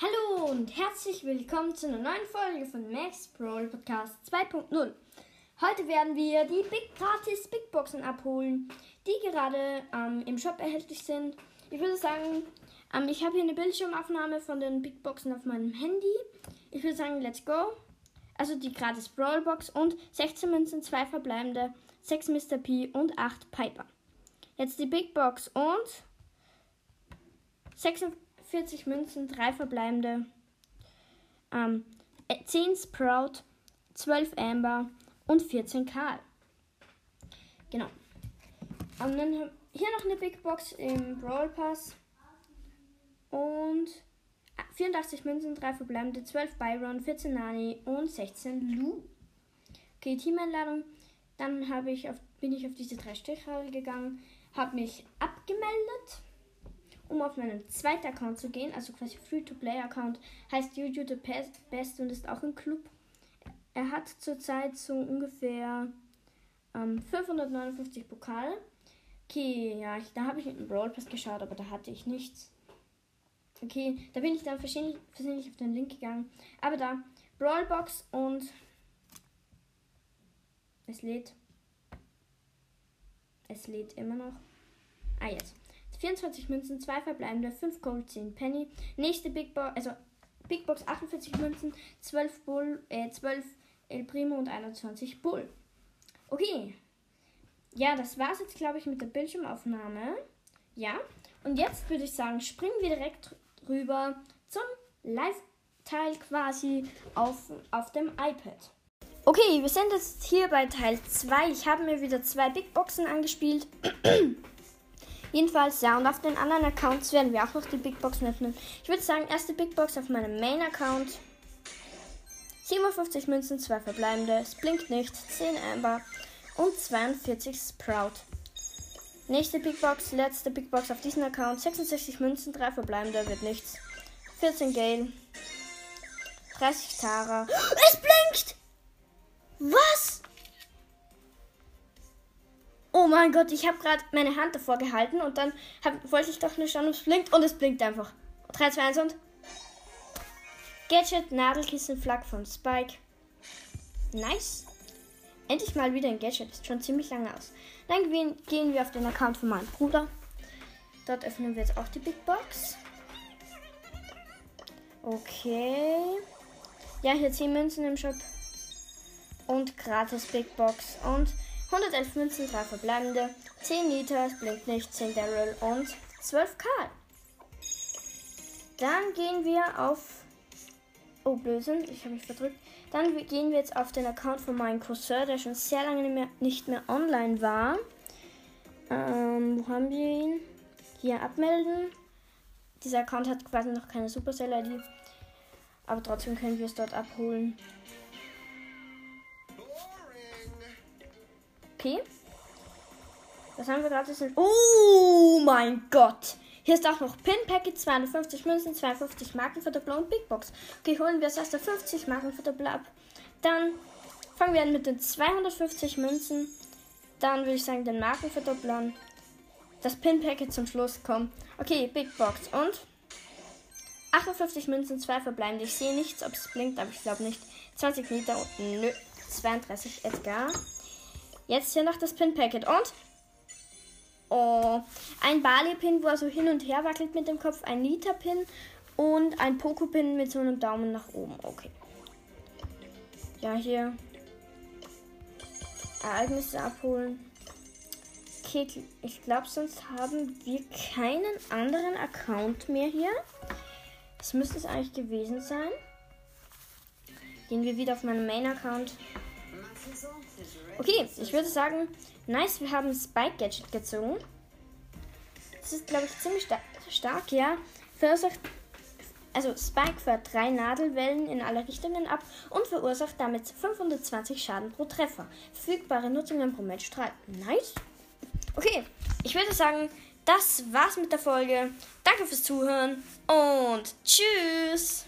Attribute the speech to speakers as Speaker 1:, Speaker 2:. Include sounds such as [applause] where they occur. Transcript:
Speaker 1: Hallo und herzlich willkommen zu einer neuen Folge von Max Brawl Podcast 2.0. Heute werden wir die Big Gratis Big Boxen abholen, die gerade ähm, im Shop erhältlich sind. Ich würde sagen, ähm, ich habe hier eine Bildschirmaufnahme von den Big Boxen auf meinem Handy. Ich würde sagen, let's go. Also die gratis Brawl Box und 16 Münzen, 2 verbleibende, 6 Mr. P und 8 Piper. Jetzt die Big Box und 46 Münzen, 3 verbleibende, ähm, 10 Sprout, 12 Amber und 14 Karl. Genau. Und dann hier noch eine Big Box im Brawl Pass. Und 84 Münzen, 3 verbleibende, 12 Byron, 14 Nani und 16 Lu. Okay, Teameinladung. Dann ich auf, bin ich auf diese drei Striche gegangen, habe mich abgemeldet, um auf meinen zweiten Account zu gehen, also quasi Free-to-Play-Account. Heißt Juju the Best und ist auch im Club. Er hat zurzeit so ungefähr ähm, 559 Pokale. Okay, ja, ich, da habe ich mit dem Brawl Pass geschaut, aber da hatte ich nichts. Okay, da bin ich dann versehentlich, versehentlich auf den Link gegangen. Aber da, Brawlbox und es lädt. Es lädt immer noch. Ah, jetzt. 24 Münzen, 2 verbleibende, 5 Gold, 10 Penny. Nächste Big Box, also Big Box 48 Münzen, 12 Bull, äh, 12 El Primo und 21 Bull. Okay. Ja, das war's jetzt, glaube ich, mit der Bildschirmaufnahme. Ja. Und jetzt würde ich sagen, springen wir direkt rüber zum Live-Teil quasi auf, auf dem iPad. Okay, wir sind jetzt hier bei Teil 2. Ich habe mir wieder zwei Big Boxen angespielt. [clears throat] Jedenfalls, ja, und auf den anderen Accounts werden wir auch noch die Big Boxen öffnen. Ich würde sagen, erste Big Box auf meinem Main-Account. 57 Münzen, 2 verbleibende, es blinkt nicht, 10 Amber und 42 Sprout. Nächste Big Box, letzte Big Box auf diesem Account, 66 Münzen, 3 verbleibende, wird nichts. 14 Gale, 30 Tara. [gasps] Es blinkt! Was? Oh mein Gott, ich habe gerade meine Hand davor gehalten und dann hab, wollte ich doch nur schauen, ob es blinkt und es blinkt einfach. 3, 2, 1 und Gadget, Nadelkissen, Flak von Spike. Nice. Endlich mal wieder ein Gadget. Ist schon ziemlich lange aus. Dann gehen wir auf den Account von meinem Bruder. Dort öffnen wir jetzt auch die Big Box. Okay. Ja, hier 10 Münzen im Shop. Und gratis Big Box. Und 111 Münzen, 3 verbleibende. 10 Liter, es blinkt nicht. 10 Daryl und 12 Karl. Dann gehen wir auf Oh, Blödsinn, ich habe mich verdrückt. Dann gehen wir jetzt auf den Account von meinem Cousin, der schon sehr lange nicht mehr, nicht mehr online war. Ähm, wo haben wir ihn? Hier abmelden. Dieser Account hat quasi noch keine Supercell-ID. Aber trotzdem können wir es dort abholen. Okay. Was haben wir gerade? Oh mein Gott! Hier ist auch noch Pin Packet, 250 Münzen, 250 Marken für Doppler und Big Box. Okay, holen wir das erste 50 Marken für Doppler ab. Dann fangen wir an mit den 250 Münzen. Dann würde ich sagen, den Marken verdopplern. Das Pin Packet zum Schluss kommt. Okay, Big Box und 58 Münzen, 2 verbleibende. Ich sehe nichts, ob es blinkt, aber ich glaube nicht. 20 Meter und nö. 32 Edgar. Jetzt hier noch das Pin Packet und Oh, ein Bali-Pin, wo er so hin und her wackelt mit dem Kopf, ein Nita-Pin und ein Poco-Pin mit so einem Daumen nach oben. Okay. Ja, hier Ereignisse abholen. Okay, ich glaube, sonst haben wir keinen anderen Account mehr hier. Das müsste es eigentlich gewesen sein. Gehen wir wieder auf meinen Main-Account. Okay, ich würde sagen, nice, wir haben Spike Gadget gezogen. Das ist, glaube ich, ziemlich sta stark, ja. Verursacht, also Spike fährt drei Nadelwellen in alle Richtungen ab und verursacht damit 520 Schaden pro Treffer. Verfügbare Nutzungen pro Matchstrahl. Nice. Okay, ich würde sagen, das war's mit der Folge. Danke fürs Zuhören und tschüss.